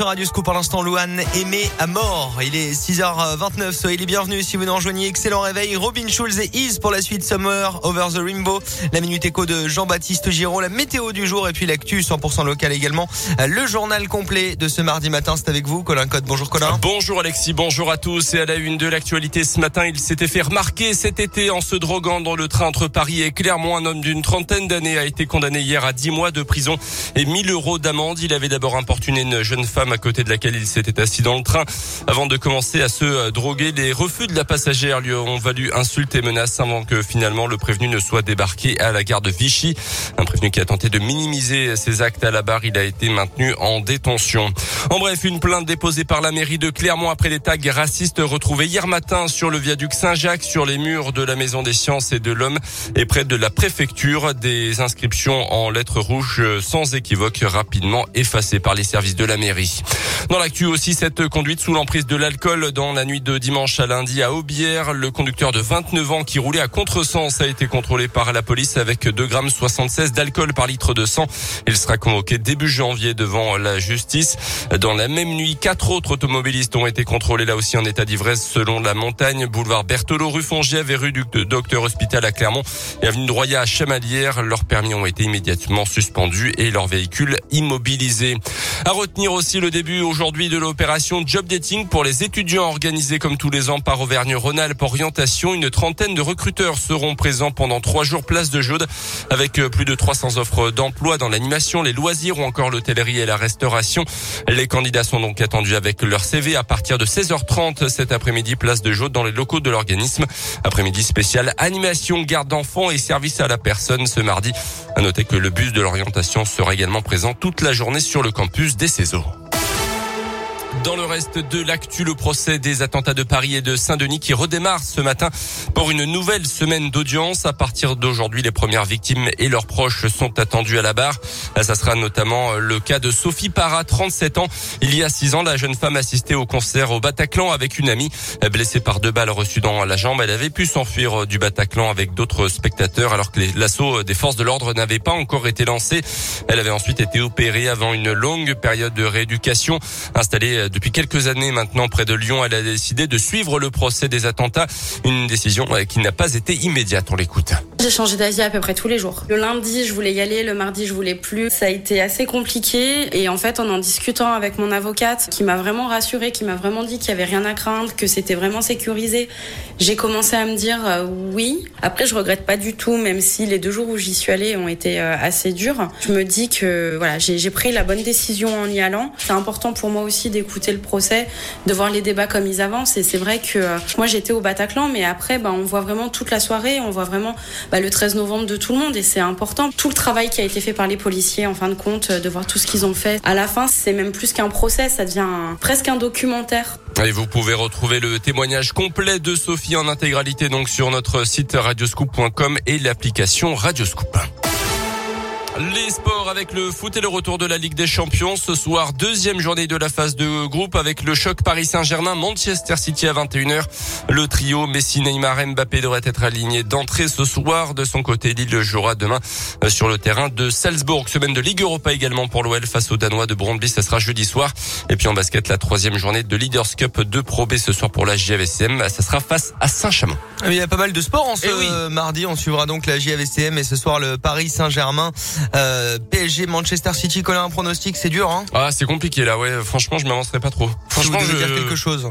Radio Scoop pour l'instant, Louane aimé à mort. Il est 6h29, soyez les bienvenus si vous nous rejoignez. Excellent réveil. Robin Schulz et Is pour la suite Summer Over the Rainbow. La minute écho de Jean-Baptiste Giraud, la météo du jour et puis l'actu 100% local également. Le journal complet de ce mardi matin, c'est avec vous, Colin Code. Bonjour Colin. Bonjour Alexis, bonjour à tous. Et à la une de l'actualité ce matin, il s'était fait remarquer cet été en se droguant dans le train entre Paris et Clermont. Un homme d'une trentaine d'années a été condamné hier à 10 mois de prison et 1000 euros d'amende. Il avait d'abord importuné une jeune femme à côté de laquelle il s'était assis dans le train. Avant de commencer à se euh, droguer, les refus de la passagère lui ont valu insultes et menaces avant que finalement le prévenu ne soit débarqué à la gare de Vichy. Un prévenu qui a tenté de minimiser ses actes à la barre, il a été maintenu en détention. En bref, une plainte déposée par la mairie de Clermont après les tags racistes retrouvés hier matin sur le viaduc Saint-Jacques, sur les murs de la Maison des Sciences et de l'Homme et près de la préfecture. Des inscriptions en lettres rouges sans équivoque rapidement effacées par les services de la mairie. Dans l'actu aussi, cette conduite sous l'emprise de l'alcool dans la nuit de dimanche à lundi à Aubière. Le conducteur de 29 ans qui roulait à contresens a été contrôlé par la police avec 2 grammes 76 d'alcool par litre de sang. Il sera convoqué début janvier devant la justice. Dans la même nuit, quatre autres automobilistes ont été contrôlés là aussi en état d'ivresse selon la montagne. Boulevard Berthelot, rue Fongiève et rue du Docteur Hospital à Clermont et avenue de Roya à Chamalières. Leurs permis ont été immédiatement suspendus et leurs véhicules immobilisés. À retenir aussi le début aujourd'hui de l'opération Job Dating pour les étudiants organisés comme tous les ans par Auvergne-Rhône-Alpes Orientation. Une trentaine de recruteurs seront présents pendant trois jours place de Jaude avec euh, plus de 300 offres d'emploi dans l'animation, les loisirs ou encore l'hôtellerie et la restauration. Les candidats sont donc attendus avec leur CV à partir de 16h30 cet après-midi place de Jaude dans les locaux de l'organisme. Après-midi spécial animation, garde d'enfants et service à la personne ce mardi. À noter que le bus de l'orientation sera également présent toute la journée sur le campus des Céseaux. Dans le reste de l'actu, le procès des attentats de Paris et de Saint-Denis qui redémarre ce matin pour une nouvelle semaine d'audience. À partir d'aujourd'hui, les premières victimes et leurs proches sont attendus à la barre. Ça sera notamment le cas de Sophie Parra, 37 ans. Il y a 6 ans, la jeune femme assistait au concert au Bataclan avec une amie. Blessée par deux balles reçues dans la jambe, elle avait pu s'enfuir du Bataclan avec d'autres spectateurs alors que l'assaut des forces de l'ordre n'avait pas encore été lancé. Elle avait ensuite été opérée avant une longue période de rééducation installée depuis quelques années maintenant près de Lyon. Elle a décidé de suivre le procès des attentats. Une décision qui n'a pas été immédiate. On l'écoute. J'ai changé d'avis à peu près tous les jours. Le lundi, je voulais y aller. Le mardi, je voulais plus. Ça a été assez compliqué. Et en fait, en en discutant avec mon avocate, qui m'a vraiment rassurée, qui m'a vraiment dit qu'il y avait rien à craindre, que c'était vraiment sécurisé, j'ai commencé à me dire euh, oui. Après, je regrette pas du tout, même si les deux jours où j'y suis allée ont été euh, assez durs. Je me dis que voilà, j'ai pris la bonne décision en y allant. C'est important pour moi aussi d'écouter le procès, de voir les débats comme ils avancent. Et c'est vrai que euh, moi, j'étais au Bataclan, mais après, bah, on voit vraiment toute la soirée, on voit vraiment bah, le 13 novembre de tout le monde. Et c'est important. Tout le travail qui a été fait par les policiers, en fin de compte, de voir tout ce qu'ils ont fait. À la fin, c'est même plus qu'un procès, ça devient presque un documentaire. Et vous pouvez retrouver le témoignage complet de Sophie en intégralité donc sur notre site radioscoop.com et l'application Radioscoop. Les sports avec le foot et le retour de la Ligue des Champions. Ce soir, deuxième journée de la phase de groupe avec le choc Paris Saint-Germain, Manchester City à 21h. Le trio Messi, Neymar, Mbappé devrait être aligné d'entrée ce soir. De son côté, Lille jouera demain euh, sur le terrain de Salzbourg. Semaine de Ligue Europa également pour l'OL face aux Danois de Brondby. Ça sera jeudi soir. Et puis en basket, la troisième journée de Leaders Cup de Pro B ce soir pour la JVCM. Ça sera face à Saint-Chamond. Il y a pas mal de sports en ce oui. mardi. On suivra donc la JVCM et ce soir le Paris Saint-Germain. Euh, PSG, Manchester City, coller un pronostic, c'est dur. Hein ah, c'est compliqué là. Ouais, franchement, je m'avancerai pas trop. Franchement, je veux dire quelque chose.